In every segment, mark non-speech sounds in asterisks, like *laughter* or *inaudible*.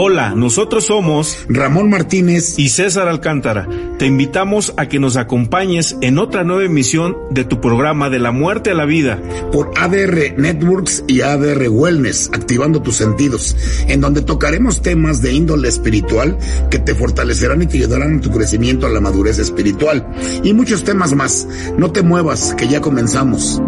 Hola, nosotros somos Ramón Martínez y César Alcántara. Te invitamos a que nos acompañes en otra nueva emisión de tu programa de la muerte a la vida por ADR Networks y ADR Wellness, activando tus sentidos, en donde tocaremos temas de índole espiritual que te fortalecerán y te ayudarán en tu crecimiento a la madurez espiritual y muchos temas más. No te muevas, que ya comenzamos.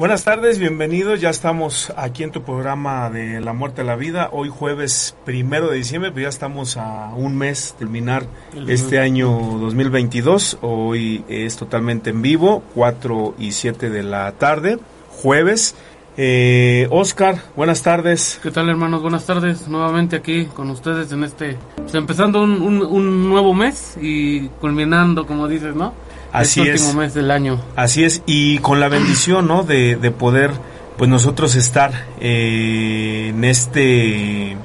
Buenas tardes, bienvenidos. Ya estamos aquí en tu programa de La Muerte a la Vida. Hoy jueves primero de diciembre, pues ya estamos a un mes terminar este año 2022. Hoy es totalmente en vivo, 4 y 7 de la tarde, jueves. Eh, Oscar, buenas tardes. ¿Qué tal hermanos? Buenas tardes. Nuevamente aquí con ustedes en este, pues, empezando un, un, un nuevo mes y culminando, como dices, ¿no? Así este es. último mes del año. Así es, y con la bendición, ¿no? De, de poder, pues nosotros estar eh, en este,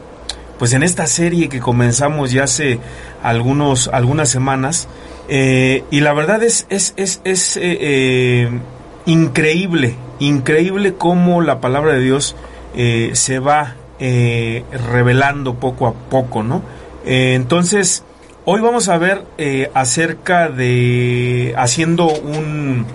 pues en esta serie que comenzamos ya hace algunos, algunas semanas, eh, y la verdad es, es, es, es eh, eh, increíble, increíble cómo la palabra de Dios eh, se va eh, revelando poco a poco, ¿no? Eh, entonces, Hoy vamos a ver eh, acerca de haciendo un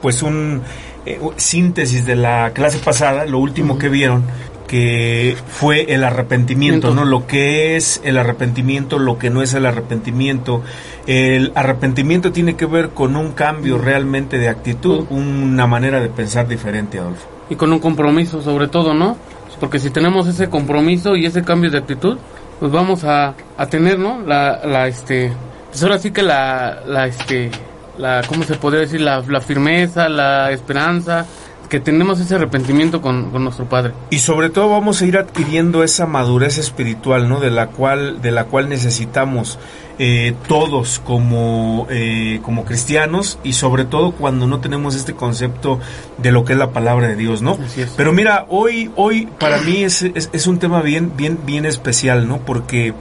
pues un eh, síntesis de la clase pasada, lo último uh -huh. que vieron que fue el arrepentimiento, ¿no? Lo que es el arrepentimiento, lo que no es el arrepentimiento. El arrepentimiento tiene que ver con un cambio realmente de actitud, una manera de pensar diferente, Adolfo. Y con un compromiso sobre todo, ¿no? Porque si tenemos ese compromiso y ese cambio de actitud, pues vamos a, a tener, ¿no? La, la, este, pues ahora sí que la, la, este, la, ¿cómo se podría decir? La, la firmeza, la esperanza, que tenemos ese arrepentimiento con, con, nuestro Padre. Y sobre todo vamos a ir adquiriendo esa madurez espiritual, ¿no? De la cual, de la cual necesitamos eh, todos como, eh, como cristianos y sobre todo cuando no tenemos este concepto de lo que es la palabra de Dios, ¿no? Pero mira, hoy, hoy para mí es, es, es un tema bien, bien, bien especial, ¿no? Porque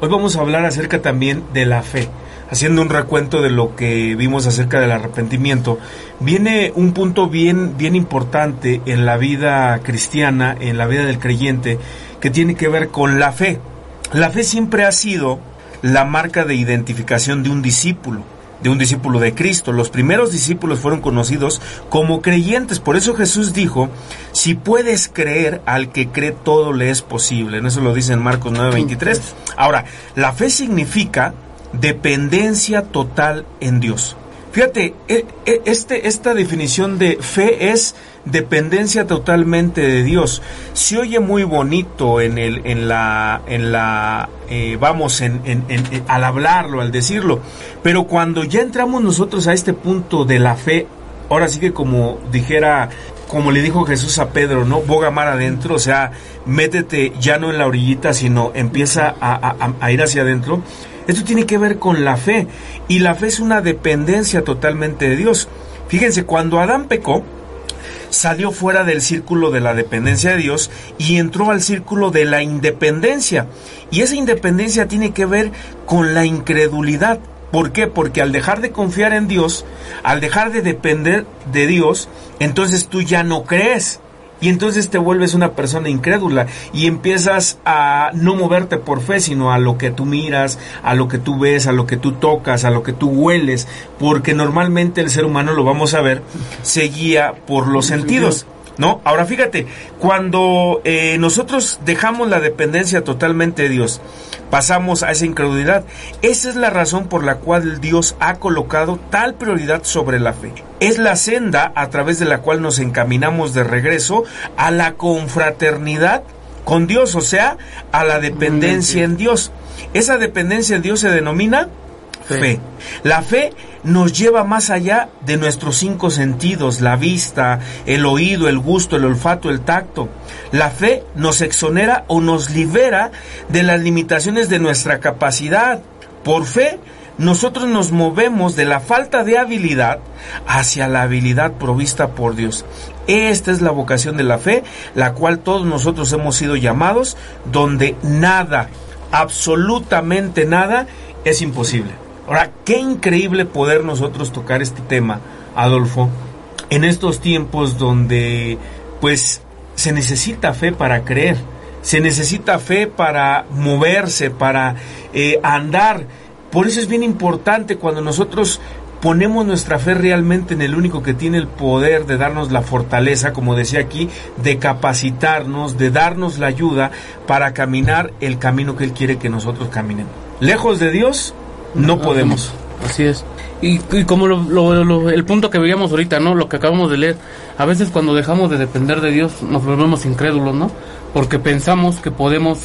hoy vamos a hablar acerca también de la fe haciendo un recuento de lo que vimos acerca del arrepentimiento, viene un punto bien, bien importante en la vida cristiana, en la vida del creyente, que tiene que ver con la fe. La fe siempre ha sido la marca de identificación de un discípulo de un discípulo de Cristo. Los primeros discípulos fueron conocidos como creyentes. Por eso Jesús dijo, si puedes creer, al que cree todo le es posible. Eso lo dice en Marcos 9:23. Ahora, la fe significa dependencia total en Dios. Fíjate, este, esta definición de fe es dependencia totalmente de Dios. Se oye muy bonito en el, en la, en la, eh, vamos, en, en, en, al hablarlo, al decirlo. Pero cuando ya entramos nosotros a este punto de la fe, ahora sí que como dijera, como le dijo Jesús a Pedro, ¿no? Boga mar adentro, o sea, métete ya no en la orillita, sino empieza a, a ir hacia adentro. Esto tiene que ver con la fe y la fe es una dependencia totalmente de Dios. Fíjense, cuando Adán pecó, salió fuera del círculo de la dependencia de Dios y entró al círculo de la independencia. Y esa independencia tiene que ver con la incredulidad. ¿Por qué? Porque al dejar de confiar en Dios, al dejar de depender de Dios, entonces tú ya no crees. Y entonces te vuelves una persona incrédula y empiezas a no moverte por fe, sino a lo que tú miras, a lo que tú ves, a lo que tú tocas, a lo que tú hueles, porque normalmente el ser humano, lo vamos a ver, se guía por los sentidos. ¿No? Ahora fíjate, cuando eh, nosotros dejamos la dependencia totalmente de Dios, pasamos a esa incredulidad. Esa es la razón por la cual Dios ha colocado tal prioridad sobre la fe. Es la senda a través de la cual nos encaminamos de regreso a la confraternidad con Dios, o sea, a la dependencia en Dios. Esa dependencia en Dios se denomina fe. La fe nos lleva más allá de nuestros cinco sentidos, la vista, el oído, el gusto, el olfato, el tacto. La fe nos exonera o nos libera de las limitaciones de nuestra capacidad. Por fe, nosotros nos movemos de la falta de habilidad hacia la habilidad provista por Dios. Esta es la vocación de la fe, la cual todos nosotros hemos sido llamados, donde nada, absolutamente nada, es imposible. Ahora, qué increíble poder nosotros tocar este tema, Adolfo, en estos tiempos donde pues se necesita fe para creer, se necesita fe para moverse, para eh, andar. Por eso es bien importante cuando nosotros ponemos nuestra fe realmente en el único que tiene el poder de darnos la fortaleza, como decía aquí, de capacitarnos, de darnos la ayuda para caminar el camino que Él quiere que nosotros caminemos. Lejos de Dios, no podemos. Así es. Y, como el punto que veíamos ahorita, ¿no? Lo que acabamos de leer, a veces cuando dejamos de depender de Dios nos volvemos incrédulos, ¿no? Porque pensamos que podemos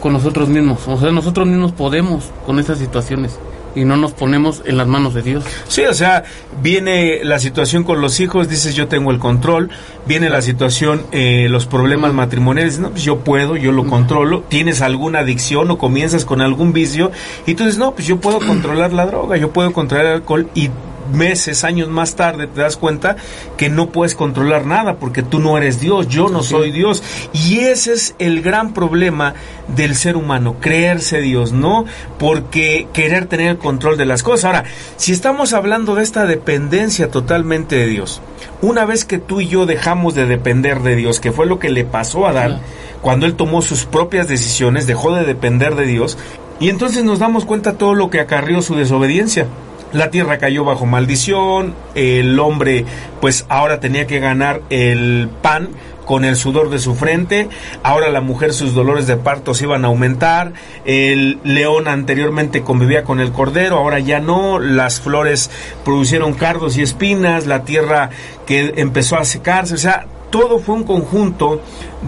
con nosotros mismos, o sea, nosotros mismos podemos con esas situaciones y no nos ponemos en las manos de Dios. Sí, o sea, viene la situación con los hijos, dices yo tengo el control, viene la situación, eh, los problemas matrimoniales, no, pues yo puedo, yo lo controlo, tienes alguna adicción o comienzas con algún vicio y tú dices, no, pues yo puedo controlar la droga, yo puedo controlar el alcohol y meses, años más tarde te das cuenta que no puedes controlar nada porque tú no eres Dios, yo no soy Dios. Y ese es el gran problema del ser humano, creerse Dios, ¿no? Porque querer tener el control de las cosas. Ahora, si estamos hablando de esta dependencia totalmente de Dios, una vez que tú y yo dejamos de depender de Dios, que fue lo que le pasó a Adán, cuando él tomó sus propias decisiones, dejó de depender de Dios, y entonces nos damos cuenta todo lo que acarrió su desobediencia la tierra cayó bajo maldición, el hombre pues ahora tenía que ganar el pan con el sudor de su frente, ahora la mujer sus dolores de parto se iban a aumentar, el león anteriormente convivía con el cordero, ahora ya no, las flores producieron cardos y espinas, la tierra que empezó a secarse, o sea, todo fue un conjunto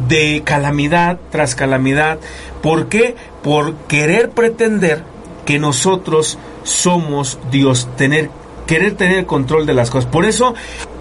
de calamidad tras calamidad. ¿Por qué? Por querer pretender que nosotros somos Dios, tener querer tener control de las cosas. Por eso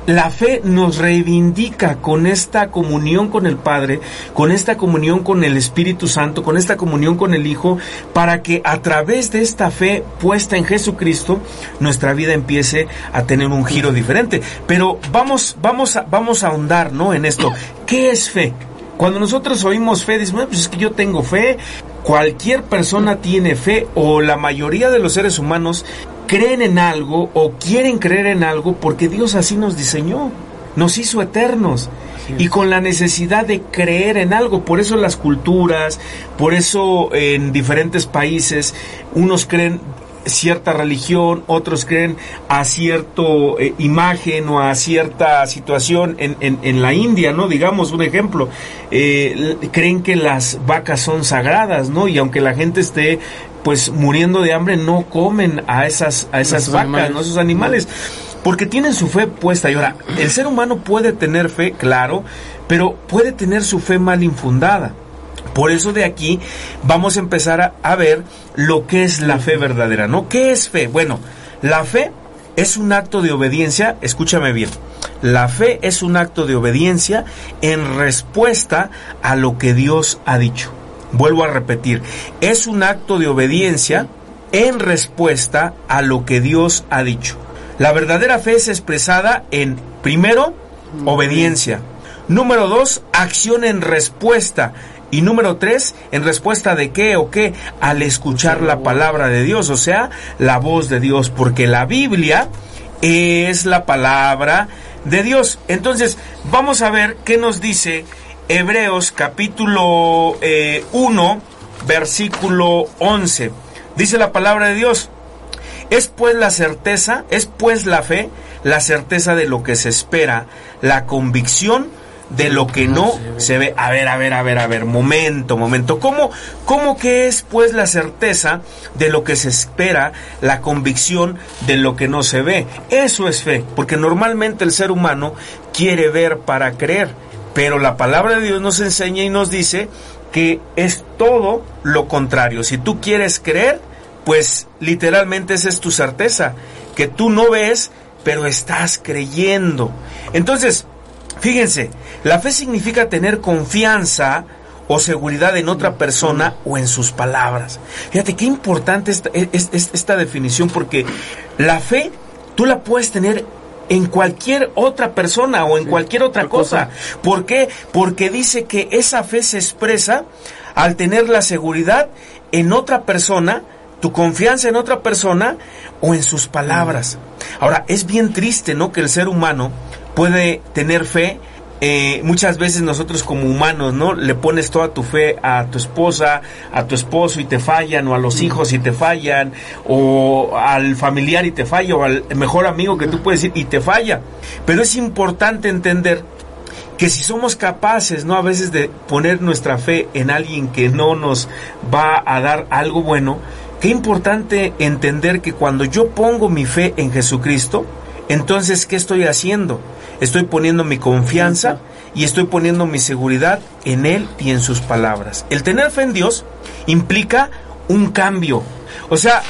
la fe nos reivindica con esta comunión con el Padre, con esta comunión con el Espíritu Santo, con esta comunión con el Hijo, para que a través de esta fe puesta en Jesucristo, nuestra vida empiece a tener un giro diferente. Pero vamos, vamos a, vamos a ahondar, ¿no? En esto. ¿Qué es fe? Cuando nosotros oímos fe, decimos, pues es que yo tengo fe, cualquier persona tiene fe o la mayoría de los seres humanos creen en algo o quieren creer en algo porque Dios así nos diseñó, nos hizo eternos y con la necesidad de creer en algo. Por eso las culturas, por eso en diferentes países unos creen cierta religión, otros creen a cierto eh, imagen o a cierta situación en, en, la India, ¿no? Digamos un ejemplo, eh, creen que las vacas son sagradas, ¿no? Y aunque la gente esté pues muriendo de hambre, no comen a esas, a esas vacas, ¿no? Esos animales. Porque tienen su fe puesta. Y ahora, el ser humano puede tener fe, claro, pero puede tener su fe mal infundada. Por eso de aquí vamos a empezar a, ver lo que es la fe verdadera, ¿no? ¿Qué es fe? Bueno, la fe es un acto de obediencia, escúchame bien, la fe es un acto de obediencia en respuesta a lo que Dios ha dicho. Vuelvo a repetir, es un acto de obediencia en respuesta a lo que Dios ha dicho. La verdadera fe es expresada en, primero, obediencia. Número dos, acción en respuesta. Y número tres, en respuesta de qué o qué, al escuchar la palabra de Dios, o sea, la voz de Dios, porque la Biblia es la palabra de Dios. Entonces, vamos a ver qué nos dice Hebreos capítulo 1, eh, versículo 11. Dice la palabra de Dios, es pues la certeza, es pues la fe, la certeza de lo que se espera, la convicción de lo que no se ve. A ver, a ver, a ver, a ver, momento, momento. ¿Cómo, cómo que es pues la certeza de lo que se espera, la convicción de lo que no se ve? Eso es fe, porque normalmente el ser humano quiere ver para creer, pero la palabra de Dios nos enseña y nos dice que es todo lo contrario. Si tú quieres creer, pues literalmente esa es tu certeza, que tú no ves, pero estás creyendo. Entonces, fíjense, la fe significa tener confianza o seguridad en otra persona o en sus palabras. Fíjate qué importante esta, es, esta definición porque la fe tú la puedes tener en cualquier otra persona o en cualquier otra cosa. cosa. ¿Por qué? Porque dice que esa fe se expresa al tener la seguridad en otra persona tu confianza en otra persona o en sus palabras. Ahora, es bien triste, ¿no? Que el ser humano puede tener fe. Eh, muchas veces nosotros como humanos, ¿no? Le pones toda tu fe a tu esposa, a tu esposo y te fallan, o a los hijos y te fallan, o al familiar y te falla, o al mejor amigo que tú puedes decir y te falla. Pero es importante entender que si somos capaces, ¿no? A veces de poner nuestra fe en alguien que no nos va a dar algo bueno, Qué importante entender que cuando yo pongo mi fe en Jesucristo, entonces, ¿qué estoy haciendo? Estoy poniendo mi confianza y estoy poniendo mi seguridad en Él y en sus palabras. El tener fe en Dios implica un cambio. O sea,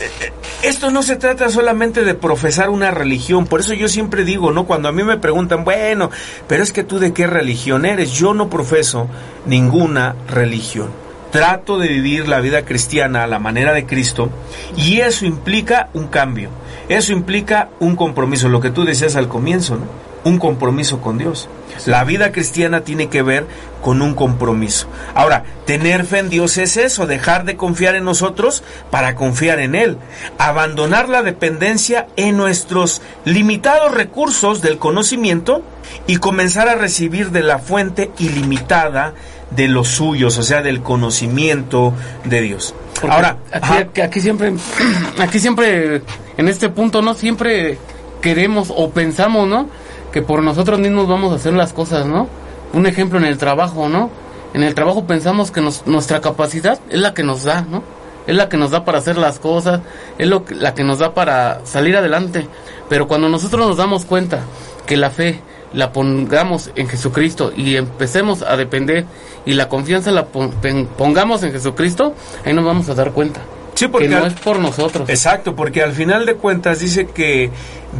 eh, esto no se trata solamente de profesar una religión, por eso yo siempre digo, ¿no? Cuando a mí me preguntan, bueno, pero es que tú de qué religión eres, yo no profeso ninguna religión trato de vivir la vida cristiana a la manera de Cristo y eso implica un cambio, eso implica un compromiso, lo que tú decías al comienzo, ¿no? Un compromiso con Dios. La vida cristiana tiene que ver con un compromiso. Ahora, tener fe en Dios es eso, dejar de confiar en nosotros para confiar en Él, abandonar la dependencia en nuestros limitados recursos del conocimiento y comenzar a recibir de la fuente ilimitada de los suyos, o sea, del conocimiento de Dios. Ahora, aquí, aquí, siempre, *clears throat* aquí siempre, en este punto, ¿no? Siempre queremos o pensamos, ¿no? Que por nosotros mismos vamos a hacer las cosas, ¿no? Un ejemplo en el trabajo, ¿no? En el trabajo pensamos que nuestra capacidad es la que nos da, ¿no? Es la que nos da para hacer las cosas, es lo la que nos da para salir adelante. Pero cuando nosotros nos damos cuenta que la fe la pongamos en Jesucristo y empecemos a depender y la confianza la pongamos en Jesucristo, ahí nos vamos a dar cuenta. Sí, porque no es por nosotros. Exacto, porque al final de cuentas dice que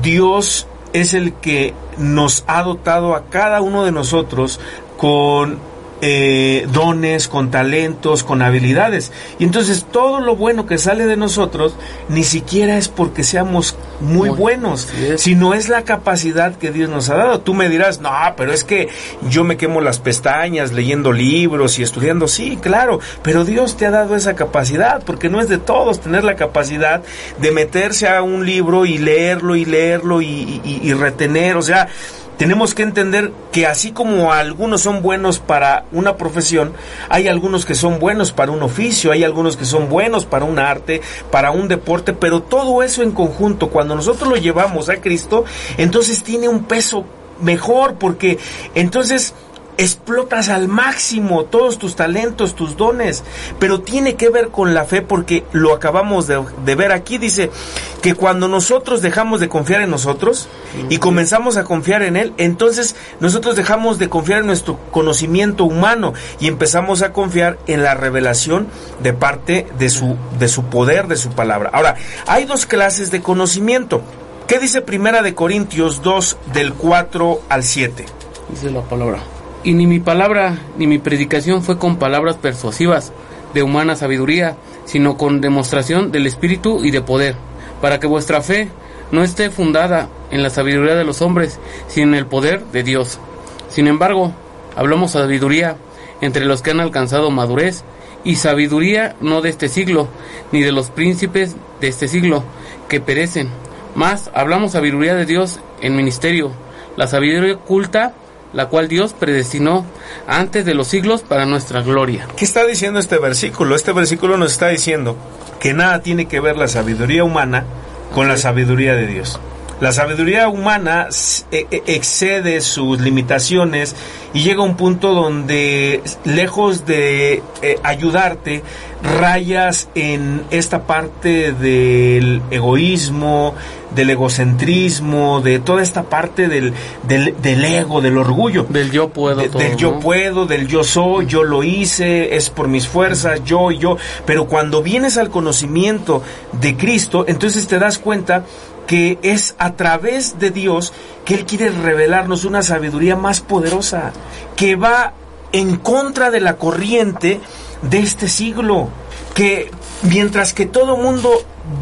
Dios es el que nos ha dotado a cada uno de nosotros con eh, dones, con talentos, con habilidades. Y entonces todo lo bueno que sale de nosotros ni siquiera es porque seamos muy, buenos, sino es la capacidad que Dios nos ha dado. Tú me dirás, no, pero es que yo me quemo las pestañas leyendo libros y estudiando. Sí, claro, pero Dios te ha dado esa capacidad, porque no es de todos tener la capacidad de meterse a un libro y leerlo y leerlo y retener. O sea, tenemos que entender que así como algunos son buenos para una profesión, hay algunos que son buenos para un oficio, hay algunos que son buenos para un arte, para un deporte, pero todo eso en conjunto, cuando nosotros lo llevamos a Cristo, entonces tiene un peso mejor, porque entonces explotas al máximo todos tus talentos, tus dones, pero tiene que ver con la fe porque lo acabamos de, ver aquí, dice que cuando nosotros dejamos de confiar en nosotros y comenzamos a confiar en Él, entonces nosotros dejamos de confiar en nuestro conocimiento humano y empezamos a confiar en la revelación de parte de su, de su poder, de su palabra. Ahora, hay dos clases de conocimiento. ¿Qué dice Primera de Corintios 2 del 4 al 7? Dice la palabra. Y ni mi palabra ni mi predicación fue con palabras persuasivas de humana sabiduría, sino con demostración del Espíritu y de poder, para que vuestra fe no esté fundada en la sabiduría de los hombres, sino en el poder de Dios. Sin embargo, hablamos sabiduría entre los que han alcanzado madurez, y sabiduría no de este siglo, ni de los príncipes de este siglo, que perecen. Más hablamos sabiduría de Dios en ministerio, la sabiduría oculta la cual Dios predestinó antes de los siglos para nuestra gloria. ¿Qué está diciendo este versículo? Este versículo nos está diciendo que nada tiene que ver la sabiduría humana con la sabiduría de Dios. La sabiduría humana e, e, excede sus limitaciones y llega a un punto donde, lejos de eh, ayudarte, rayas en esta parte del egoísmo, del egocentrismo, de toda esta parte del, del, ego, del orgullo. Del yo puedo. del yo puedo, del yo soy, yo lo hice, es por mis fuerzas, yo y yo. Pero cuando vienes al conocimiento de Cristo, entonces te das cuenta que es a través de Dios que Él quiere revelarnos una sabiduría más poderosa, que va en contra de la corriente de este siglo, que mientras que todo mundo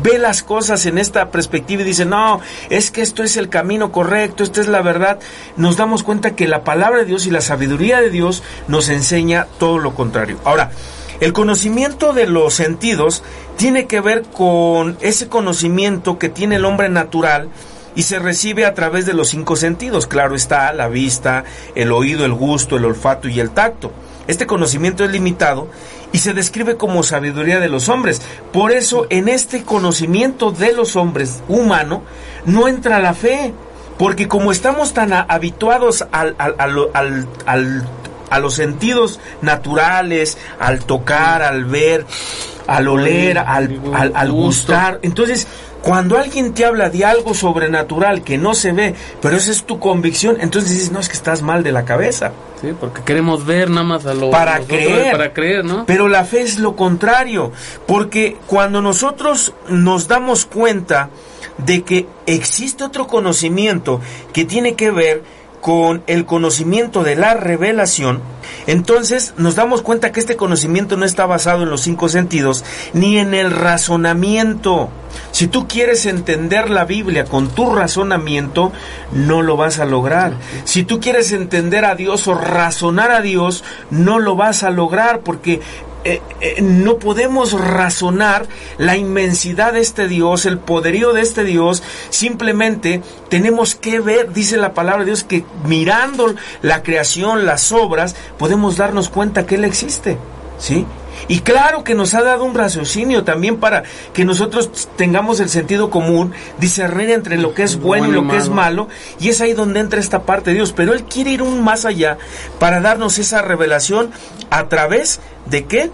ve las cosas en esta perspectiva y dice, no, es que esto es el camino correcto, esta es la verdad, nos damos cuenta que la palabra de Dios y la sabiduría de Dios nos enseña todo lo contrario. Ahora, el conocimiento de los sentidos tiene que ver con ese conocimiento que tiene el hombre natural y se recibe a través de los cinco sentidos. Claro está, la vista, el oído, el gusto, el olfato y el tacto. Este conocimiento es limitado y se describe como sabiduría de los hombres. Por eso en este conocimiento de los hombres humano no entra la fe. Porque como estamos tan habituados al, al, al, al a los sentidos naturales, al tocar, al ver, al oler, al, al, gustar. Entonces, cuando alguien te habla de algo sobrenatural que no se ve, pero esa es tu convicción, entonces dices, no, es que estás mal de la cabeza. Sí, porque queremos ver nada más a lo para creer, para creer, ¿no? Pero la fe es lo contrario, porque cuando nosotros nos damos cuenta de que existe otro conocimiento que tiene que ver con el conocimiento de la revelación, entonces nos damos cuenta que este conocimiento no está basado en los cinco sentidos ni en el razonamiento. Si tú quieres entender la Biblia con tu razonamiento, no lo vas a lograr. Si tú quieres entender a Dios o razonar a Dios, no lo vas a lograr porque eh, eh, no podemos razonar la inmensidad de este Dios, el poderío de este Dios, simplemente tenemos que ver, dice la palabra de Dios, que mirando la creación, las obras, podemos darnos cuenta que Él existe, ¿sí? Y claro que nos ha dado un raciocinio también para que nosotros tengamos el sentido común, discernir entre lo que es bueno, y lo que es malo, y es ahí donde entra esta parte de Dios. Pero Él quiere ir un más allá para darnos esa revelación a través de qué?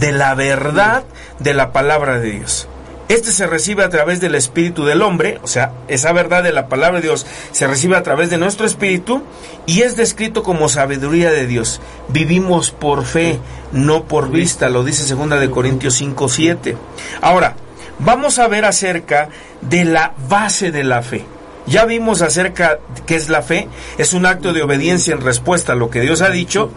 De la verdad de la palabra de Dios. Este se recibe a través del espíritu del hombre, o sea, esa verdad de la palabra de Dios se recibe a través de nuestro espíritu y es descrito como sabiduría de Dios. Vivimos por fe, no por vista, lo dice segunda de Corintios 5, 7. Ahora, vamos a ver acerca de la base de la fe. Ya vimos acerca de qué es la fe, es un acto de obediencia en respuesta a lo que Dios ha dicho.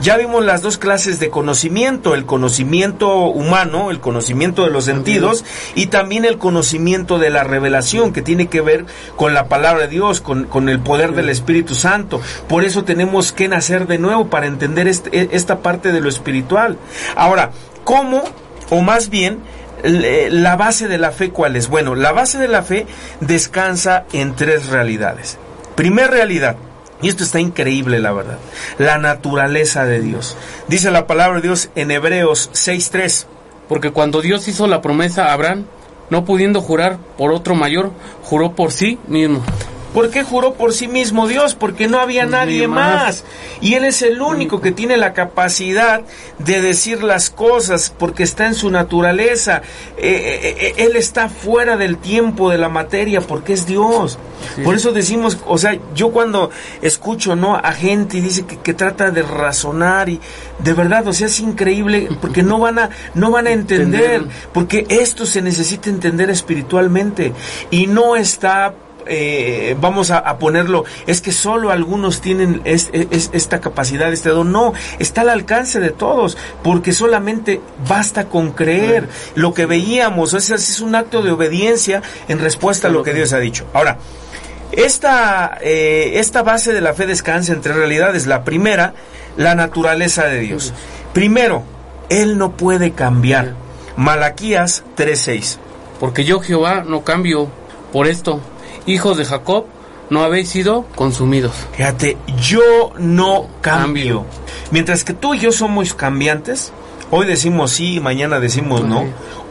Ya vimos las dos clases de conocimiento, el conocimiento humano, el conocimiento de los sentidos y también el conocimiento de la revelación que tiene que ver con la palabra de Dios, con, con el poder del Espíritu Santo. Por eso tenemos que nacer de nuevo para entender este, e, esta parte de lo espiritual. Ahora, ¿cómo, o más bien, la base de la fe cuál es? Bueno, la base de la fe descansa en tres realidades. Primer realidad, y esto está increíble, la verdad, la naturaleza de Dios. Dice la palabra de Dios en Hebreos 6.3. Porque cuando Dios hizo la promesa a Abraham, no pudiendo jurar por otro mayor, juró por sí mismo. ¿Por qué juró por sí mismo Dios? Porque no había nadie más. Y Él es el único que tiene la capacidad de decir las cosas porque está en su naturaleza. Eh, eh, eh, él está fuera del tiempo, de la materia, porque es Dios. Por eso decimos, o sea, yo cuando escucho ¿no? a gente y dice que, que, trata de razonar y de verdad, o sea, es increíble porque no van a, no van a entender, porque esto se necesita entender espiritualmente y no está eh, vamos a, ponerlo, es que solo algunos tienen esta capacidad, este don. No, está al alcance de todos, porque solamente basta con creer lo que veíamos. Ese es un acto de obediencia en respuesta a lo que Dios ha dicho. Ahora, esta, eh, esta base de la fe descansa entre realidades. La primera, la naturaleza de Dios. Primero, Él no puede cambiar. Malaquías 3:6. Porque yo Jehová no cambio. Por esto hijos de Jacob, no habéis sido consumidos. Fíjate, yo no cambio. Mientras que tú y yo somos cambiantes, Hoy decimos sí, mañana decimos no.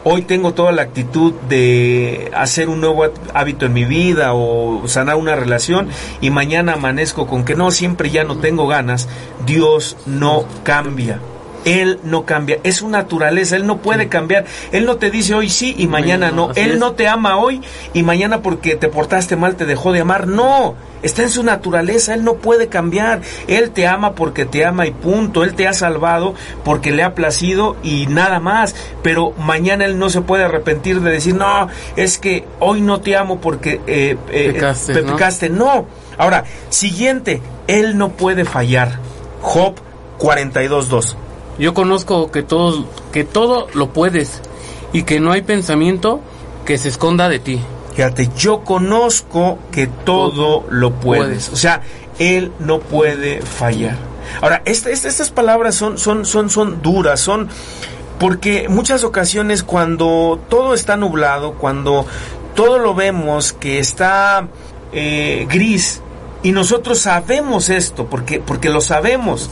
Hoy tengo toda la actitud de hacer un nuevo hábito en mi vida o sanar una relación y mañana amanezco con que no, siempre ya no tengo ganas. Dios no cambia. Él no cambia, es su naturaleza, Él no puede cambiar. Él no te dice hoy sí y mañana no. Él no te ama hoy y mañana porque te portaste mal te dejó de amar. No, está en su naturaleza, Él no puede cambiar. Él te ama porque te ama y punto. Él te ha salvado porque le ha placido y nada más. Pero mañana Él no se puede arrepentir de decir, no, es que hoy no te amo porque eh, eh, Pecaste, ¿no? pecaste. No. Ahora, siguiente, Él no puede fallar. Job 42.2. Yo conozco que todo, que todo lo puedes y que no hay pensamiento que se esconda de ti. Fíjate, yo conozco que todo lo puedes. Puedes. O sea, Él no puede fallar. Ahora, esta- esta- estas palabras son, son, son, son duras, son porque muchas ocasiones cuando todo está nublado, cuando todo lo vemos que está eh, gris, y nosotros sabemos esto, porque, porque lo sabemos.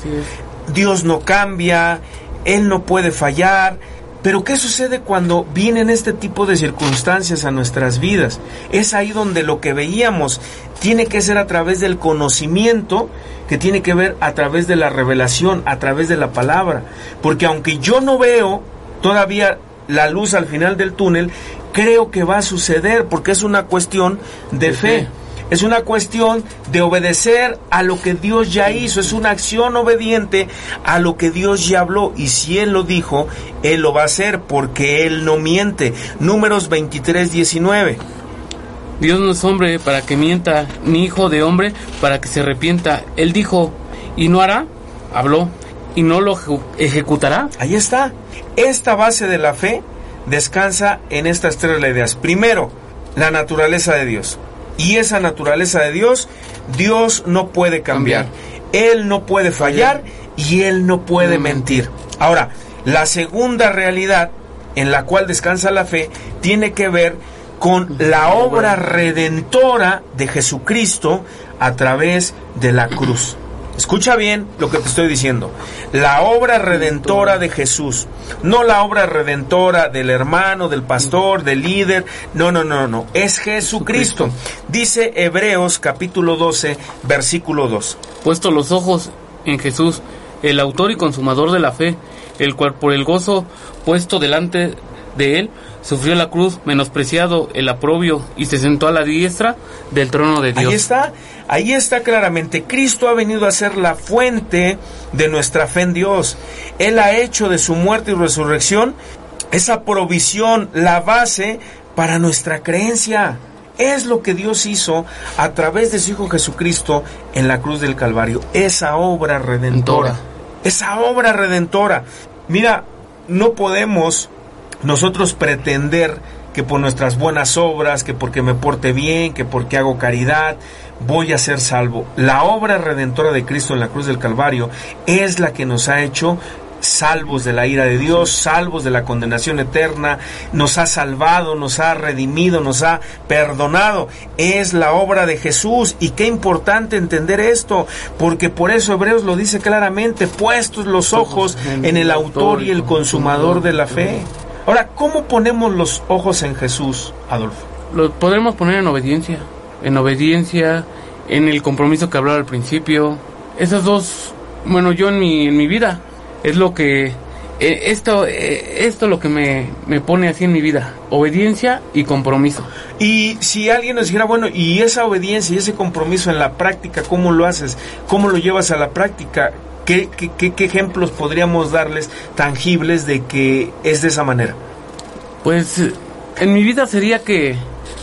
Dios no cambia, Él no puede fallar. Pero ¿qué sucede cuando vienen este tipo de circunstancias a nuestras vidas? Es ahí donde lo que veíamos tiene que ser a través del conocimiento, que tiene que ver a través de la revelación, a través de la palabra. Porque aunque yo no veo todavía la luz al final del túnel, creo que va a suceder porque es una cuestión de, De fe. fe. Es una cuestión de obedecer a lo que Dios ya hizo. Es una acción obediente a lo que Dios ya habló. Y si Él lo dijo, Él lo va a hacer porque Él no miente. Números 23, 19. Dios no es hombre para que mienta, ni hijo de hombre para que se arrepienta. Él dijo, y no hará, habló, y no lo ejecutará. Ahí está. Esta base de la fe descansa en estas tres ideas. Primero, la naturaleza de Dios. Y esa naturaleza de Dios, Dios no puede cambiar. Él no puede fallar y Él no puede mentir. Ahora, la segunda realidad en la cual descansa la fe tiene que ver con la obra redentora de Jesucristo a través de la cruz. Escucha bien lo que te estoy diciendo. La obra redentora de Jesús, no la obra redentora del hermano, del pastor, del líder. No, no, no, no. Es Jesucristo. Dice Hebreos capítulo 12, versículo 2. Puesto los ojos en Jesús, el autor y consumador de la fe, el cual por el gozo puesto delante de él, sufrió la cruz, menospreciado el aprobio y se sentó a la diestra del trono de Dios. Ahí está, ahí está claramente. Cristo ha venido a ser la fuente de nuestra fe en Dios. Él ha hecho de su muerte y resurrección esa provisión, la base para nuestra creencia. Es lo que Dios hizo a través de su Hijo Jesucristo en la cruz del Calvario. Esa obra redentora. Esa obra redentora. Mira, no podemos nosotros pretender que por nuestras buenas obras, que porque me porte bien, que porque hago caridad, voy a ser salvo. La obra redentora de Cristo en la cruz del Calvario es la que nos ha hecho salvos de la ira de Dios, salvos de la condenación eterna, nos ha salvado, nos ha redimido, nos ha perdonado. Es la obra de Jesús y qué importante entender esto, porque por eso Hebreos lo dice claramente, puestos los ojos en el autor y el consumador de la fe. Ahora, ¿cómo ponemos los ojos en Jesús, Adolfo? Lo podremos poner en obediencia, en obediencia, en el compromiso que hablaba al principio. Esas dos, bueno, yo en mi, en mi vida, es lo que, eh, esto, eh, esto lo que me, me pone así en mi vida, obediencia y compromiso. Y si alguien nos dijera, bueno, y esa obediencia y ese compromiso en la práctica, ¿cómo lo haces? ¿Cómo lo llevas a la práctica? ¿Qué, qué, qué- qué ejemplos podríamos darles tangibles de que es de esa manera? Pues en mi vida sería que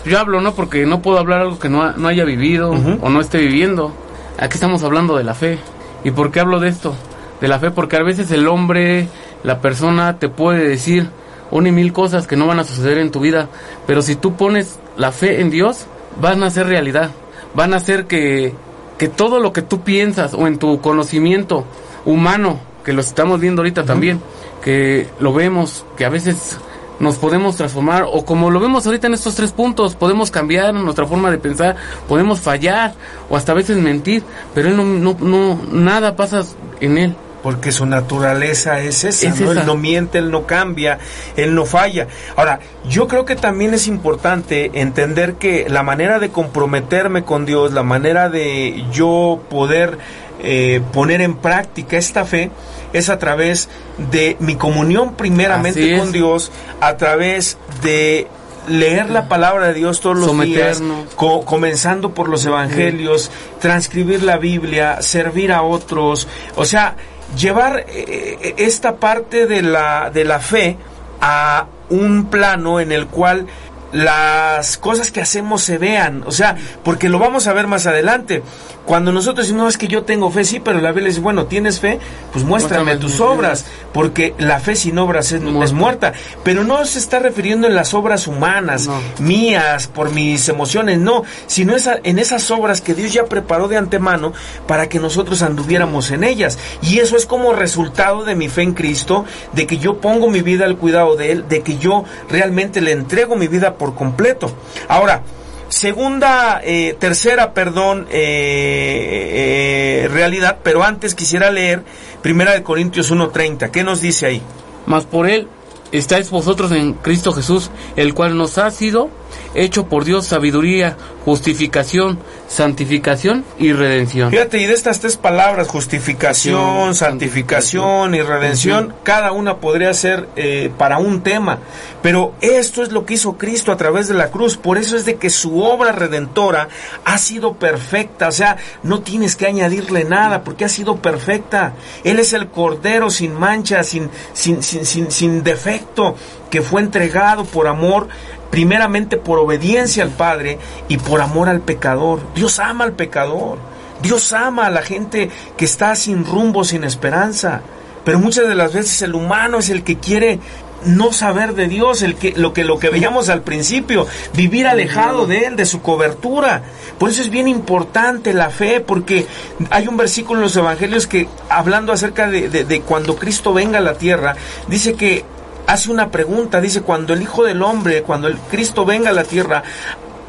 yo hablo, ¿no? Porque no puedo hablar algo que no, ha- no haya vivido o no esté viviendo. Aquí estamos hablando de la fe. ¿Y por qué hablo de esto? De la fe, porque a veces el hombre, la persona te puede decir una y mil cosas que no van a suceder en tu vida. Pero si tú pones la fe en Dios, van a ser realidad. Van a hacer que, que todo lo que tú piensas o en tu conocimiento humano, que lo estamos viendo ahorita también, que lo vemos, que a veces nos podemos transformar o como lo vemos ahorita en estos tres puntos, podemos cambiar nuestra forma de pensar, podemos fallar o hasta a veces mentir, pero él no, no, no nada pasa en él. Porque su naturaleza es esa, Es ¿no? esa. Él no miente, él no cambia, él no falla. Ahora, yo creo que también es importante entender que la manera de comprometerme con Dios, la manera de yo poder eh, poner en práctica esta fe, es a través de mi comunión primeramente con Dios, a través de leer la palabra de Dios todos los días, co- comenzando por los evangelios, transcribir la Biblia, servir a otros, o sea, llevar eh, esta parte de la, de la fe a un plano en el cual las cosas que hacemos se vean, o sea, porque lo vamos a ver más adelante. Cuando nosotros decimos, no, es que yo tengo fe, sí, pero la Biblia dice, bueno, ¿tienes fe? Pues muéstrame Muéstrame tus obras, porque la fe sin obras es, Muerta. es muerta. Pero no se está refiriendo en las obras humanas, No. mías, por mis emociones, no, sino esa- en esas obras que Dios ya preparó de antemano para que nosotros anduviéramos en ellas. Y eso es como resultado de mi fe en Cristo, de que yo pongo mi vida al cuidado de Él, de que yo realmente le entrego mi vida por completo. Ahora, segunda, eh, tercera, perdón, eh, eh, realidad, pero antes quisiera leer Primera de Corintios 1.30. ¿Qué nos dice ahí? Mas por él estáis vosotros en Cristo Jesús, el cual nos ha sido hecho por Dios sabiduría, justificación, santificación y redención. Fíjate, y de estas tres palabras, justificación, santificación y redención, cada una podría ser eh, para un tema. Pero esto es lo que hizo Cristo a través de la cruz. Por eso es de que su obra redentora ha sido perfecta. O sea, no tienes que añadirle nada porque ha sido perfecta. Él es el Cordero sin mancha, sin, sin, sin, sin, sin defecto, que fue entregado por amor primeramente por obediencia al Padre y por amor al pecador. Dios ama al pecador. Dios ama a la gente que está sin rumbo, sin esperanza. Pero muchas de las veces el humano es el que quiere no saber de Dios, el que lo que lo que veíamos al principio, vivir alejado de él, de su cobertura. Por eso es bien importante la fe, porque hay un versículo en los evangelios que hablando acerca de, de- de cuando Cristo venga a la tierra, dice que hace una pregunta, dice, cuando el Hijo del Hombre, cuando el Cristo venga a la tierra,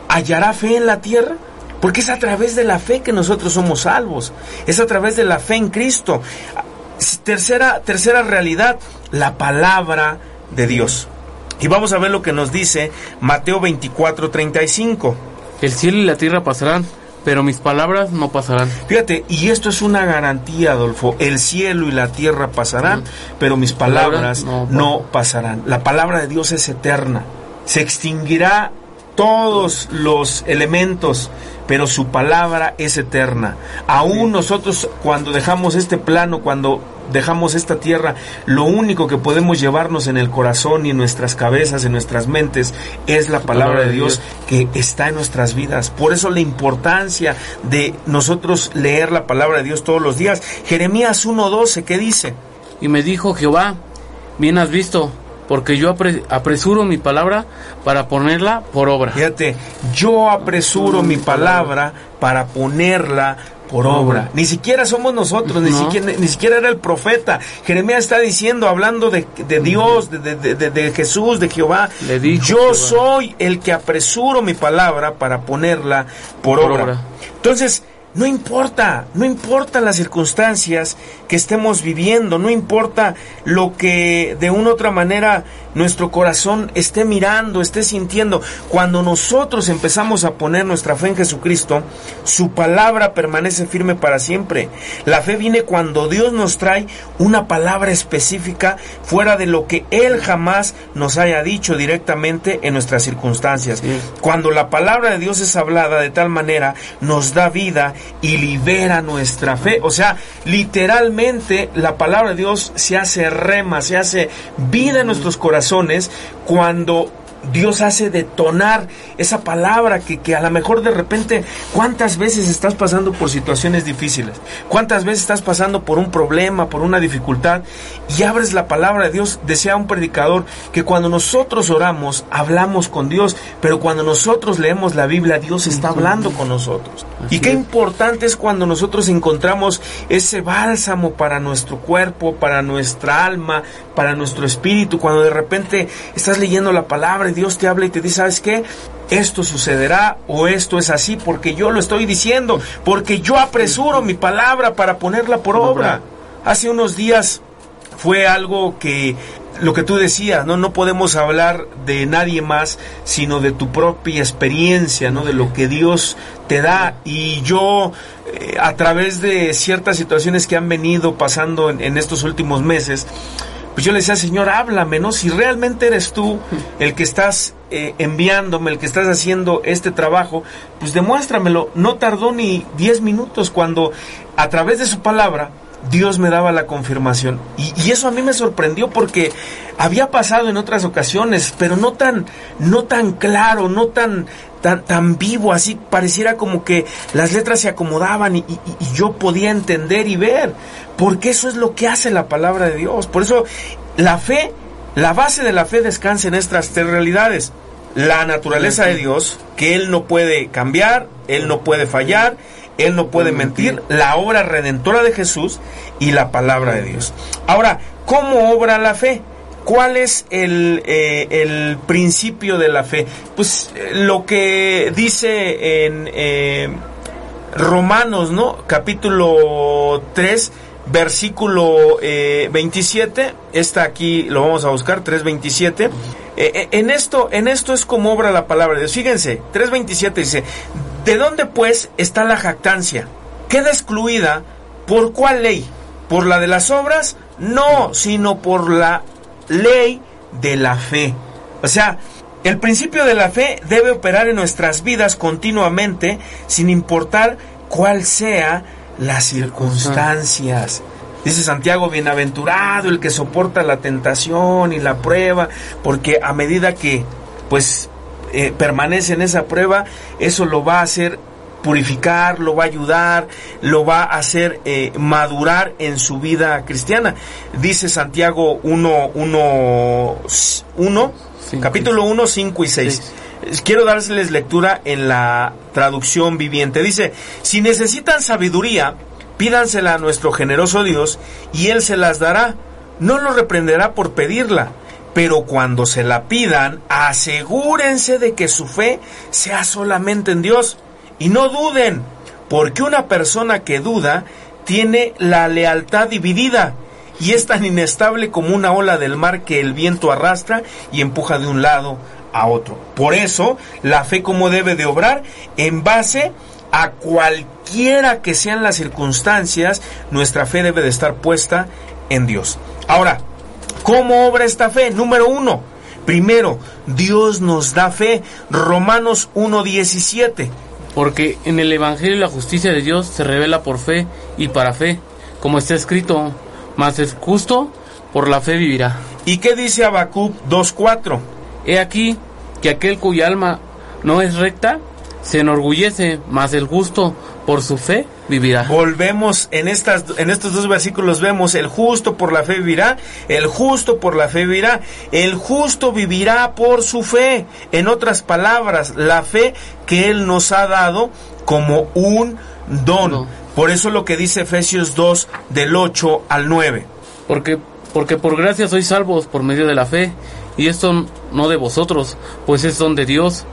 ¿hallará fe en la tierra? Porque es a través de la fe que nosotros somos salvos, es a través de la fe en Cristo. Tercera, tercera realidad, la palabra de Dios. Y vamos a ver lo que nos dice Mateo 24, 35. El cielo y la tierra pasarán, pero mis palabras no pasarán. Fíjate, y esto es una garantía, Adolfo. El cielo y la tierra pasarán, Ujú. pero mis palabras Palabras no no pasarán. La palabra de Dios es eterna. Se extinguirá todos los elementos, pero su palabra es eterna. Aún nosotros cuando dejamos este plano, cuando dejamos esta tierra, lo único que podemos llevarnos en el corazón y en nuestras cabezas, en nuestras mentes, es la palabra de Dios que está en nuestras vidas. Por eso la importancia de nosotros leer la palabra de Dios todos los días. Jeremías 1.12, ¿qué dice? Y me dijo Jehová, bien has visto, porque yo apre- apresuro mi palabra para ponerla por obra. Fíjate, yo apresuro mi palabra para ponerla por obra. Ni siquiera somos nosotros, ni, siquiera, ni siquiera era el profeta. Jeremías está diciendo, hablando de, de Dios, de, de- de- de Jesús, de Jehová. Le dijo yo Jehová. soy el que apresuro mi palabra para ponerla por, Por obra. obra. Entonces, no importa, no importa las circunstancias que estemos viviendo, no importa lo que de una u otra manera nuestro corazón esté mirando, esté sintiendo. Cuando nosotros empezamos a poner nuestra fe en Jesucristo, su palabra permanece firme para siempre. La fe viene cuando Dios nos trae una palabra específica fuera de lo que Él jamás nos haya dicho directamente en nuestras circunstancias. Sí. Cuando la palabra de Dios es hablada de tal manera, nos da vida y libera nuestra fe. O sea, literalmente la palabra de Dios se hace rema, se hace vida en nuestros corazones cuando Dios hace detonar esa palabra que, que a lo mejor de repente, ¿cuántas veces estás pasando por situaciones difíciles? ¿Cuántas veces estás pasando por un problema, por una dificultad? Y abres la palabra de Dios, decía un predicador, que cuando nosotros oramos, hablamos con Dios, pero cuando nosotros leemos la Biblia, Dios está hablando con nosotros. Así y qué es. importante es cuando nosotros encontramos ese bálsamo para nuestro cuerpo, para nuestra alma, para nuestro espíritu, cuando de repente estás leyendo la palabra Dios te habla y te dice, ¿sabes qué? Esto sucederá o esto es así porque yo lo estoy diciendo, porque yo apresuro mi palabra para ponerla por obra. Hace unos días fue algo que lo que tú decías, ¿no? No podemos hablar de nadie más, sino de tu propia experiencia, ¿no? De lo que Dios te da. Y yo, eh, a través de ciertas situaciones que han venido pasando en, en, estos últimos meses, pues yo le decía, Señor, háblame, ¿no? Si realmente eres tú el que estás eh, enviándome, el que estás haciendo este trabajo, pues demuéstramelo. No tardó ni 10 minutos cuando a través de su palabra Dios me daba la confirmación. Y, y, eso a mí me sorprendió porque había pasado en otras ocasiones, pero no tan, no tan claro, no tan, tan, tan vivo, así pareciera como que las letras se acomodaban y, y, y yo podía entender y ver. Porque eso es lo que hace la palabra de Dios. Por eso la fe, la base de la fe descansa en estas tres realidades. La naturaleza de Dios, que Él no puede cambiar, Él no puede fallar, él no puede mentir, la obra redentora de Jesús y la palabra de Dios. Ahora, ¿cómo obra la fe? ¿Cuál es el, eh, el principio de la fe? Pues eh, lo que dice en eh, Romanos, ¿no? Capítulo 3, versículo 27. Está aquí, lo vamos a buscar, 3.27. en, esto, en esto es como obra la palabra de Dios. Fíjense, 3.27 dice, ¿De dónde pues está la jactancia? ¿Queda excluida por cuál ley? ¿Por la de las obras? No, sino por la ley de la fe. O sea, el principio de la fe debe operar en nuestras vidas continuamente sin importar cuál sea las circunstancias. Dice Santiago, bienaventurado el que soporta la tentación y la prueba, porque a medida que pues eh, permanece en esa prueba, eso lo va a hacer purificar, lo va a ayudar, lo va a hacer eh, madurar en su vida cristiana. Dice Santiago 1, 1, 1 capítulo 1, 5 y 6. Quiero darles lectura en la traducción viviente. Dice, si necesitan sabiduría, pídansela a nuestro generoso Dios y Él se las dará. No lo reprenderá por pedirla pero cuando se la pidan, asegúrense de que su fe sea solamente en Dios. Y no duden, porque una persona que duda tiene la lealtad dividida y es tan inestable como una ola del mar que el viento arrastra y empuja de un lado a otro. Por eso, la fe como debe de obrar en base a cualquiera que sean las circunstancias, nuestra fe debe de estar puesta en Dios. Ahora, ¿Cómo obra esta fe? Número uno, primero, Dios nos da fe. Romanos 1.17. Porque en el Evangelio la justicia de Dios se revela por fe y para fe, como está escrito, mas es justo, por la fe vivirá. ¿Y qué dice Habacuc 2.4? He aquí que aquel cuya alma no es recta, se enorgullece, mas el justo por su fe vivirá. Volvemos en estas en estos dos versículos vemos el justo por la fe vivirá, el justo por la fe vivirá, el justo vivirá por su fe. En otras palabras, la fe que él nos ha dado como un don. Por eso lo que dice Efesios 2 del 8 al 9. Porque porque por gracia sois salvos por medio de la fe, y esto no de vosotros, pues es don de Dios,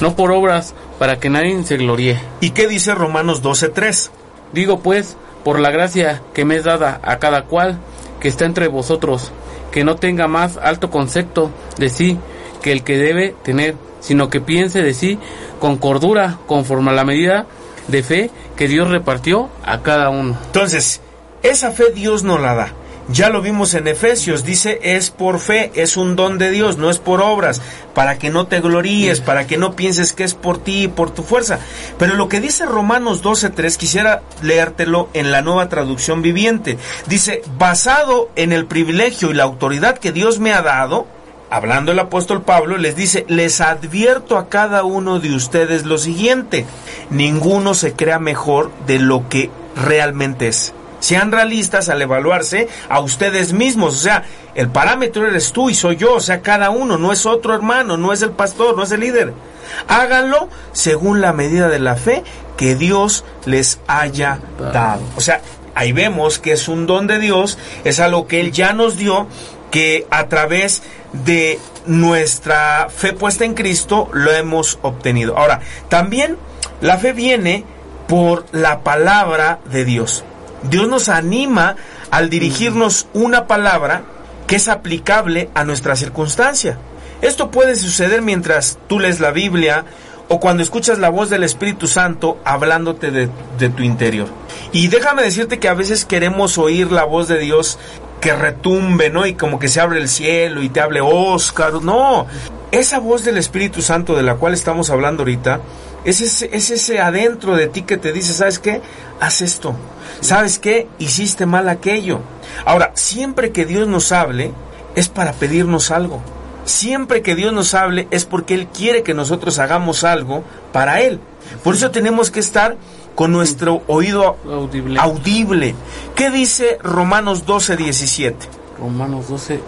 no por obras, para que nadie se gloríe. ¿Y qué dice Romanos 12:3? Digo pues, por la gracia que me es dada a cada cual que está entre vosotros, que no tenga más alto concepto de sí que el que debe tener, sino que piense de sí con cordura, conforme a la medida de fe que Dios repartió a cada uno. Entonces, esa fe Dios no la da. Ya lo vimos en Efesios, dice es por fe, es un don de Dios, no es por obras, para que no te gloríes, para que no pienses que es por ti y por tu fuerza. Pero lo que dice Romanos 12.3, quisiera leértelo en la nueva traducción viviente. Dice, basado en el privilegio y la autoridad que Dios me ha dado, hablando el apóstol Pablo, les dice, les advierto a cada uno de ustedes lo siguiente, ninguno se crea mejor de lo que realmente es. Sean realistas al evaluarse a ustedes mismos. O sea, el parámetro eres tú y soy yo. O sea, cada uno. No es otro hermano, no es el pastor, no es el líder. Háganlo según la medida de la fe que Dios les haya dado. O sea, ahí vemos que es un don de Dios, es algo que Él ya nos dio, que a través de nuestra fe puesta en Cristo lo hemos obtenido. Ahora, también la fe viene por la palabra de Dios. Dios nos anima al dirigirnos una palabra que es aplicable a nuestra circunstancia. Esto puede suceder mientras tú lees la Biblia o cuando escuchas la voz del Espíritu Santo hablándote de, de, tu interior. Y déjame decirte que a veces queremos oír la voz de Dios que retumbe, ¿no? Y como que se abre el cielo y te hable Oscar. No, esa voz del Espíritu Santo de la cual estamos hablando ahorita, es ese, es ese adentro de ti que te dice, ¿sabes qué? Haz esto. ¿Sabes qué? Hiciste mal aquello. Ahora, siempre que Dios nos hable, es para pedirnos algo. Siempre que Dios nos hable es porque Él quiere que nosotros hagamos algo para Él. Por eso tenemos que estar con nuestro oído Audible. audible. ¿Qué dice Romanos 12, 17? Romanos 12.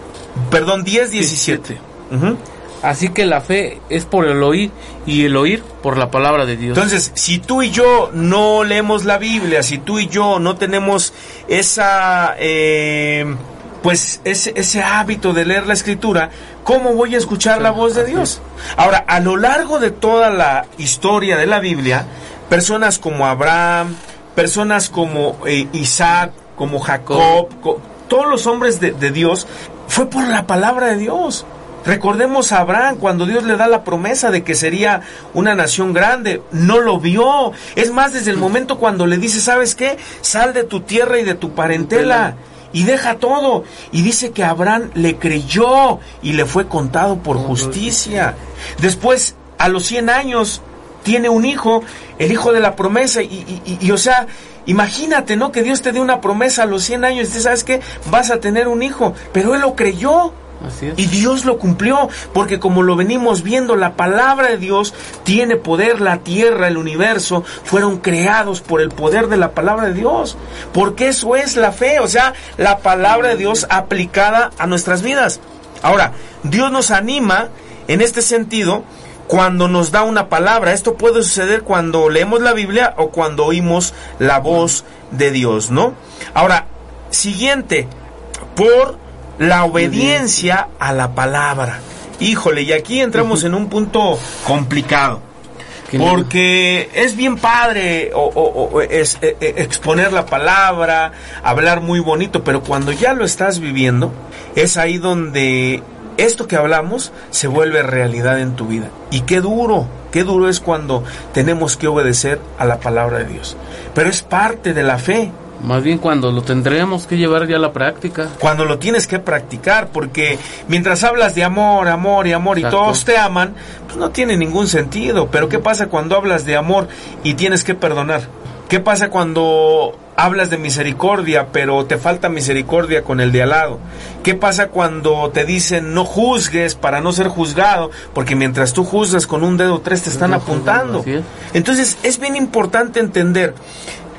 Perdón, 10, 17. Ujú. Así que la fe es por el oír y el oír por la palabra de Dios. Entonces, si tú y yo no leemos la Biblia, si tú y yo no tenemos esa, eh, pues ese, ese hábito de leer la Escritura, ¿cómo voy a escuchar la voz de Dios? Ahora, a lo largo de toda la historia de la Biblia, personas como Abraham, personas como eh, Isaac, como Jacob, co- todos los hombres de, de Dios, fue por la palabra de Dios. Recordemos a Abraham cuando Dios le da la promesa de que sería una nación grande. No lo vio. Es más, desde el momento cuando le dice, ¿sabes qué? Sal de tu tierra y de tu parentela. Y deja todo. Y dice que Abraham le creyó y le fue contado por justicia. Después, a los 100 años, tiene un hijo, el hijo de la promesa. Y, y- y- y, o sea, imagínate, ¿no? Que Dios te dé una promesa a los 100 años y tú sabes que vas a tener un hijo. Pero él lo creyó. Y Dios lo cumplió, porque como lo venimos viendo, la palabra de Dios tiene poder, la tierra, el universo, fueron creados por el poder de la palabra de Dios. Porque eso es la fe, o sea, la palabra de Dios aplicada a nuestras vidas. Ahora, Dios nos anima en este sentido cuando nos da una palabra. Esto puede suceder cuando leemos la Biblia o cuando oímos la voz de Dios, ¿no? Ahora, siguiente, por la obediencia a la palabra. Híjole, y aquí entramos en un punto complicado. Porque es bien padre o, o- o es, eh, eh, exponer la palabra, hablar muy bonito, pero cuando ya lo estás viviendo, es ahí donde esto que hablamos se vuelve realidad en tu vida. Y qué duro, qué duro es cuando tenemos que obedecer a la palabra de Dios. Pero es parte de la fe. Más bien cuando lo tendremos que llevar ya a la práctica. cuando lo tienes que practicar, porque mientras hablas de amor, amor y amor y todos te aman, pues no tiene ningún sentido. Pero ¿qué pasa cuando hablas de amor y tienes que perdonar? ¿Qué pasa cuando hablas de misericordia, pero te falta misericordia con el de al lado? ¿Qué pasa cuando te dicen no juzgues para no ser juzgado? Porque mientras tú juzgas con un dedo tres te están apuntando. es. Entonces es bien importante entender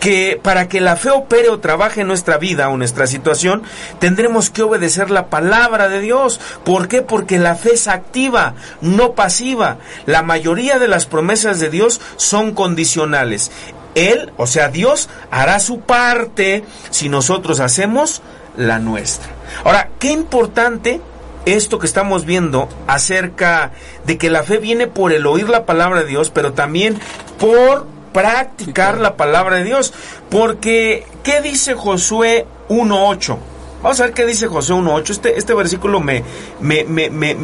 que para que la fe opere o trabaje en nuestra vida o nuestra situación, tendremos que obedecer la palabra de Dios. ¿Por qué? Porque la fe es activa, no pasiva. La mayoría de las promesas de Dios son condicionales. Él, o sea, Dios, hará su parte si nosotros hacemos la nuestra. Ahora, qué importante esto que estamos viendo acerca de que la fe viene por el oír la palabra de Dios, pero también por practicar la palabra de Dios. Porque, ¿qué dice Josué 1.8? Vamos a ver qué dice Josué 1.8. Este, este versículo me, me, me, me,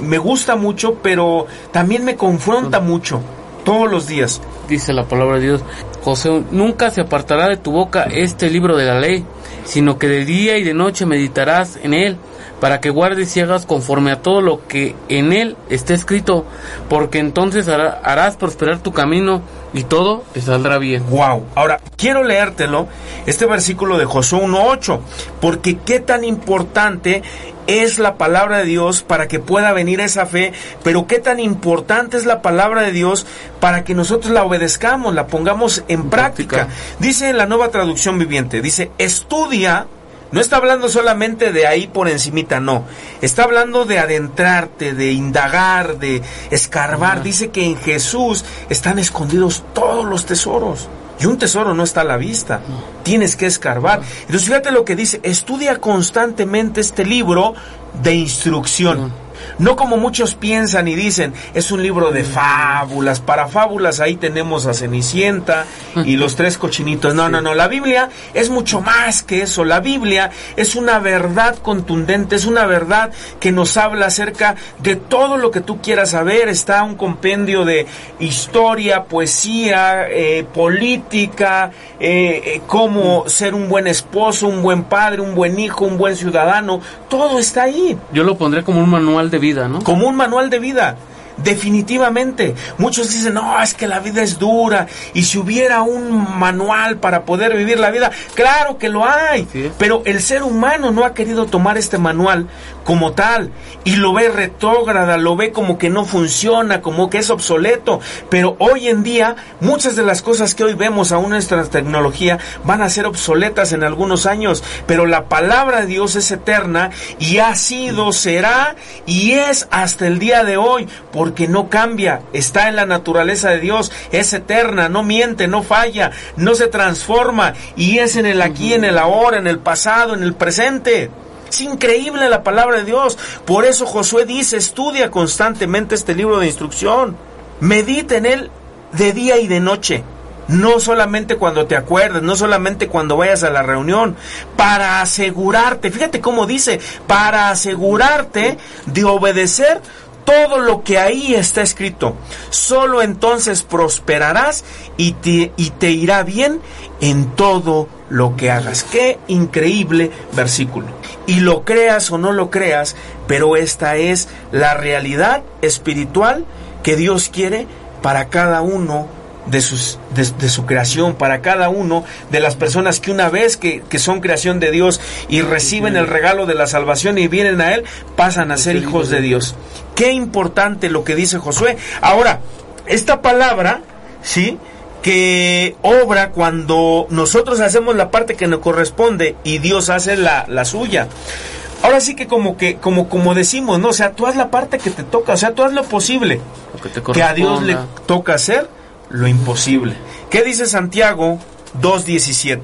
me, gusta mucho, pero también me confronta mucho todos los días. Dice la palabra de Dios. José, nunca se apartará de tu boca este libro de la ley, sino que de día y de noche meditarás en él, para que guardes y hagas conforme a todo lo que en él está escrito, porque entonces hará- harás prosperar tu camino y todo te saldrá bien. Wow. Ahora, quiero leértelo, este versículo de Josué 1.8, porque qué tan importante es la palabra de Dios para que pueda venir esa fe, pero qué tan importante es la palabra de Dios para que nosotros la obedezcamos, la pongamos en práctica. práctica. Dice en la nueva traducción viviente, dice, estudia, no está hablando solamente de ahí por encimita, no. Está hablando de adentrarte, de indagar, de escarbar. Dice que en Jesús están escondidos todos los tesoros. Y un tesoro no está a la vista. Tienes que escarbar. Entonces fíjate lo que dice, estudia constantemente este libro de instrucción. No como muchos piensan y dicen, es un libro de fábulas. Para fábulas ahí tenemos a Cenicienta y los tres cochinitos. No, no, no. La Biblia es mucho más que eso. La Biblia es una verdad contundente, es una verdad que nos habla acerca de todo lo que tú quieras saber. Está un compendio de historia, poesía, eh, política, eh, eh, cómo ser un buen esposo, un buen padre, un buen hijo, un buen ciudadano. Todo está ahí. Yo lo pondré como un manual de vida, ¿no? Como un manual de vida. Definitivamente. Muchos dicen, no, es que la vida es dura. Y si hubiera un manual para poder vivir la vida, claro que lo hay. Pero el ser humano no ha querido tomar este manual como tal y lo ve retrógrada, lo ve como que no funciona, como que es obsoleto. Pero hoy en día muchas de las cosas que hoy vemos aún en nuestra tecnología van a ser obsoletas en algunos años. Pero la palabra de Dios es eterna y ha sido, será y es hasta el día de hoy porque no cambia, está en la naturaleza de Dios, es eterna, no miente, no falla, no se transforma y es en el aquí, en el ahora, en el pasado, en el presente. Es increíble la palabra de Dios. Por eso Josué dice, estudia constantemente este libro de instrucción. Medita en él de día y de noche. No solamente cuando te acuerdes, no solamente cuando vayas a la reunión, para asegurarte, fíjate cómo dice, para asegurarte de obedecer todo lo que ahí está escrito. Solo entonces prosperarás y te, irá bien en todo lo que hagas. Qué increíble versículo. Y lo creas o no lo creas, pero esta es la realidad espiritual que Dios quiere para cada uno de, sus, de, su creación, para cada uno de las personas que una vez que, que, son creación de Dios y reciben el regalo de la salvación y vienen a Él, pasan a ser hijos de Dios. Qué importante lo que dice Josué. Ahora, esta palabra, ¿sí? que obra cuando nosotros hacemos la parte que nos corresponde y Dios hace la, la suya. Ahora sí que como que como como decimos, ¿no? O sea, tú haz la parte que te toca, o sea, tú haz lo posible. que, que a Dios le toca hacer lo imposible. ¿Qué dice Santiago 2.17?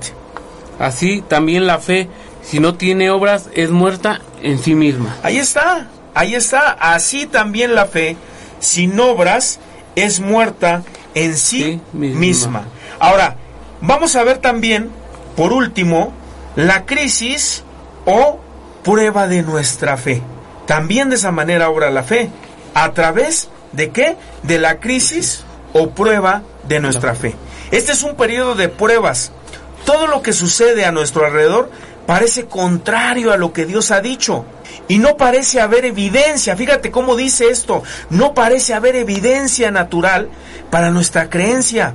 Así también la fe, si no tiene obras, es muerta en sí misma. Ahí está, ahí está. Así también la fe, sin obras, es muerta en sí, misma. misma. Ahora, vamos a ver también, por último, la crisis o prueba de nuestra fe. También de esa manera obra la fe. ¿A través de qué? De la crisis o prueba de nuestra fe. Este es un periodo de pruebas. Todo lo que sucede a nuestro alrededor parece contrario a lo que Dios ha dicho. Y no parece haber evidencia, fíjate cómo dice esto, no parece haber evidencia natural para nuestra creencia.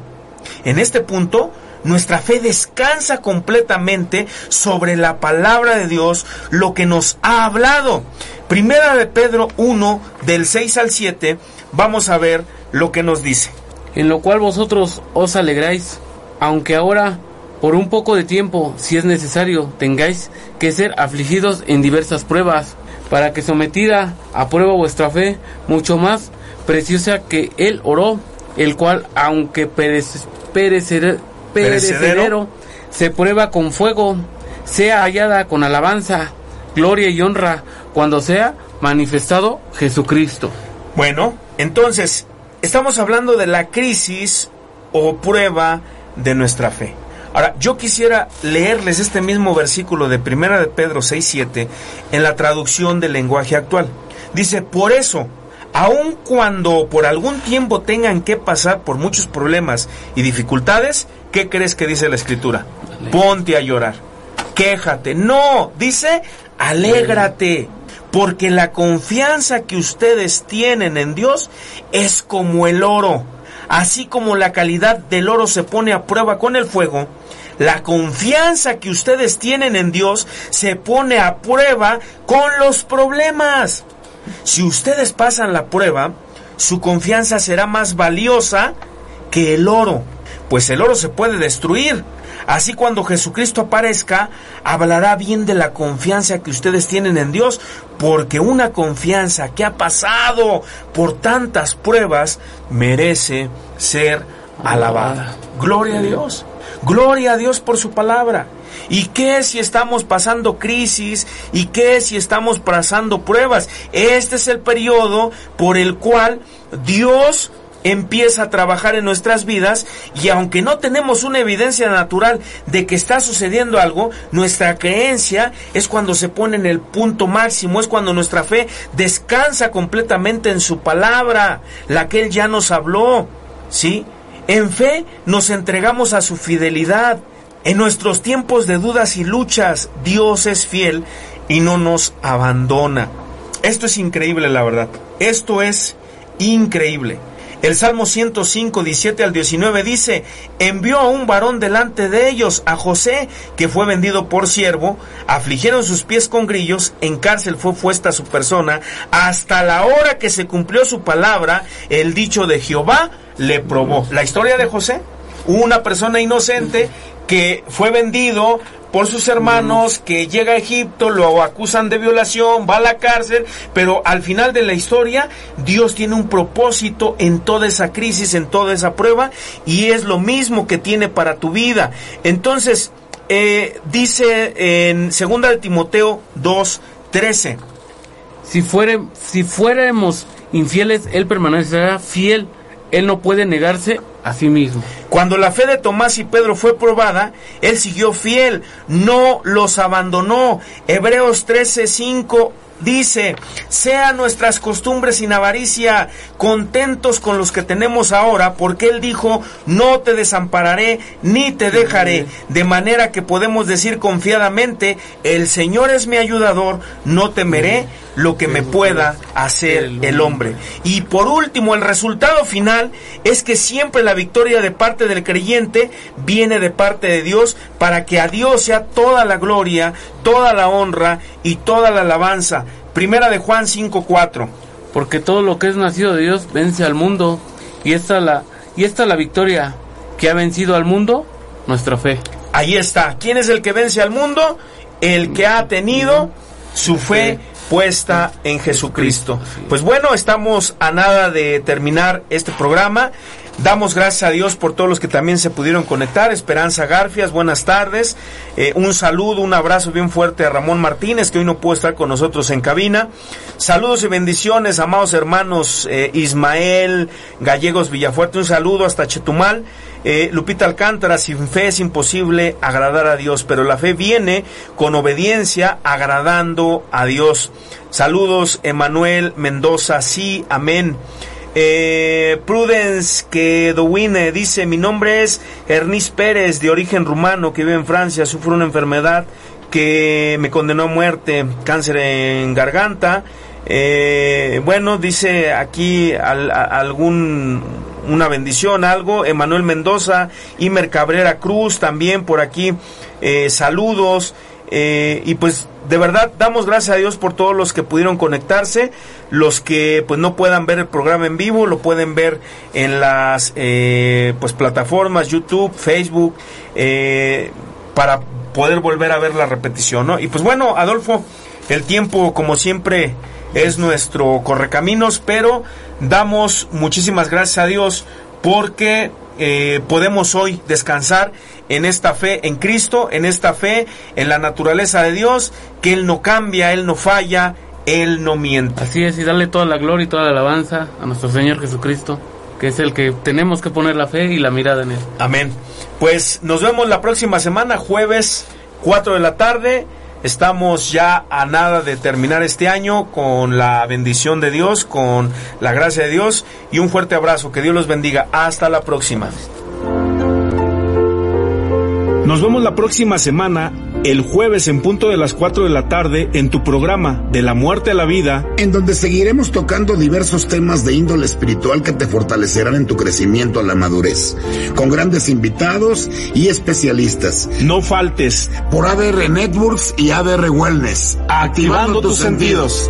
En este punto, nuestra fe descansa completamente sobre la palabra de Dios, lo que nos ha hablado. Primera de Pedro 1, del 6 al 7, vamos a ver lo que nos dice en lo cual vosotros os alegráis, aunque ahora por un poco de tiempo, si es necesario, tengáis que ser afligidos en diversas pruebas, para que sometida a prueba vuestra fe, mucho más preciosa que el oro, el cual, aunque perecer, perecedero, se prueba con fuego, sea hallada con alabanza, gloria y honra, cuando sea manifestado Jesucristo. Bueno, entonces, Estamos hablando de la crisis o prueba de nuestra fe. Ahora, yo quisiera leerles este mismo versículo de Primera de Pedro 6:7 en la traducción del lenguaje actual. Dice, "Por eso, aun cuando por algún tiempo tengan que pasar por muchos problemas y dificultades, ¿qué crees que dice la escritura? Ponte a llorar. Quéjate. No, dice, alégrate porque la confianza que ustedes tienen en Dios es como el oro. Así como la calidad del oro se pone a prueba con el fuego, la confianza que ustedes tienen en Dios se pone a prueba con los problemas. Si ustedes pasan la prueba, su confianza será más valiosa que el oro, pues el oro se puede destruir, Así cuando Jesucristo aparezca, hablará bien de la confianza que ustedes tienen en Dios, porque una confianza que ha pasado por tantas pruebas merece ser alabada. Gloria a Dios. Gloria a Dios por su palabra. ¿Y qué si estamos pasando crisis? ¿Y qué si estamos pasando pruebas? Este es el periodo por el cual Dios empieza a trabajar en nuestras vidas y aunque no tenemos una evidencia natural de que está sucediendo algo, nuestra creencia es cuando se pone en el punto máximo, es cuando nuestra fe descansa completamente en su palabra, la que Él ya nos habló, ¿sí? En fe nos entregamos a su fidelidad. En nuestros tiempos de dudas y luchas, Dios es fiel y no nos abandona. Esto es increíble, la verdad. Esto es increíble. El Salmo 105, 17 al 19 dice, envió a un varón delante de ellos, a José, que fue vendido por siervo, afligieron sus pies con grillos, en cárcel fue puesta su persona, hasta la hora que se cumplió su palabra, el dicho de Jehová le probó. La historia de José, una persona inocente que fue vendido por sus hermanos, que llega a Egipto, lo acusan de violación, va a la cárcel, pero al final de la historia Dios tiene un propósito en toda esa crisis, en toda esa prueba, y es lo mismo que tiene para tu vida. Entonces, eh, dice en 2 de Timoteo 2, 13. Si, fuere, si fuéramos infieles, Él permanecerá fiel. Él no puede negarse a sí mismo. Cuando la fe de Tomás y Pedro fue probada, él siguió fiel, no los abandonó. Hebreos 13:5 dice, sean nuestras costumbres sin avaricia, contentos con los que tenemos ahora, porque Él dijo, no te desampararé ni te dejaré, de manera que podemos decir confiadamente, el Señor es mi ayudador, no temeré lo que me pueda hacer el hombre. Y por último, el resultado final es que siempre la victoria de parte del creyente viene de parte de Dios para que a Dios sea toda la gloria, toda la honra y toda la alabanza. Primera de Juan 5:4. Porque todo lo que es nacido de Dios vence al mundo y esta la y esta la victoria que ha vencido al mundo, nuestra fe. Ahí está. ¿Quién es el que vence al mundo? El que ha tenido su fe puesta en Jesucristo. Pues bueno, estamos a nada de terminar este programa. Damos gracias a Dios por todos los que también se pudieron conectar. Esperanza Garfias, buenas tardes. Eh, un saludo, un abrazo bien fuerte a Ramón Martínez, que hoy no puede estar con nosotros en cabina. Saludos y bendiciones, amados hermanos eh, Ismael Gallegos Villafuerte. Un saludo hasta Chetumal. Eh, Lupita Alcántara, sin fe es imposible agradar a Dios, pero la fe viene con obediencia agradando a Dios. Saludos, Emanuel Mendoza, sí, amén. Eh, Prudence que Dowine dice, mi nombre es Ernest Pérez, de origen rumano, que vive en Francia, sufre una enfermedad que me condenó a muerte, cáncer en garganta. Eh, bueno, dice aquí algún una bendición, algo. Emanuel Mendoza, Imer Cabrera Cruz, también por aquí, eh, saludos. Eh, y pues de verdad damos gracias a Dios por todos los que pudieron conectarse, los que pues no puedan ver el programa en vivo, lo pueden ver en las eh, pues plataformas YouTube, Facebook, eh, para poder volver a ver la repetición, ¿no? Y pues bueno, Adolfo, el tiempo como siempre es nuestro correcaminos, pero damos muchísimas gracias a Dios porque eh, podemos hoy descansar en esta fe en Cristo, en esta fe en la naturaleza de Dios, que Él no cambia, Él no falla, Él no miente. Así es, y darle toda la gloria y toda la alabanza a nuestro Señor Jesucristo, que es el que tenemos que poner la fe y la mirada en Él. Amén. Pues nos vemos la próxima semana, jueves 4 de la tarde. Estamos ya a nada de terminar este año con la bendición de Dios, con la gracia de Dios y un fuerte abrazo. Que Dios los bendiga. Hasta la próxima. Nos vemos la próxima semana, el jueves en punto de las 4 de la tarde, en tu programa De la muerte a la vida, en donde seguiremos tocando diversos temas de índole espiritual que te fortalecerán en tu crecimiento a la madurez, con grandes invitados y especialistas. No faltes por ADR Networks y ADR Wellness, activando, tus, sentidos.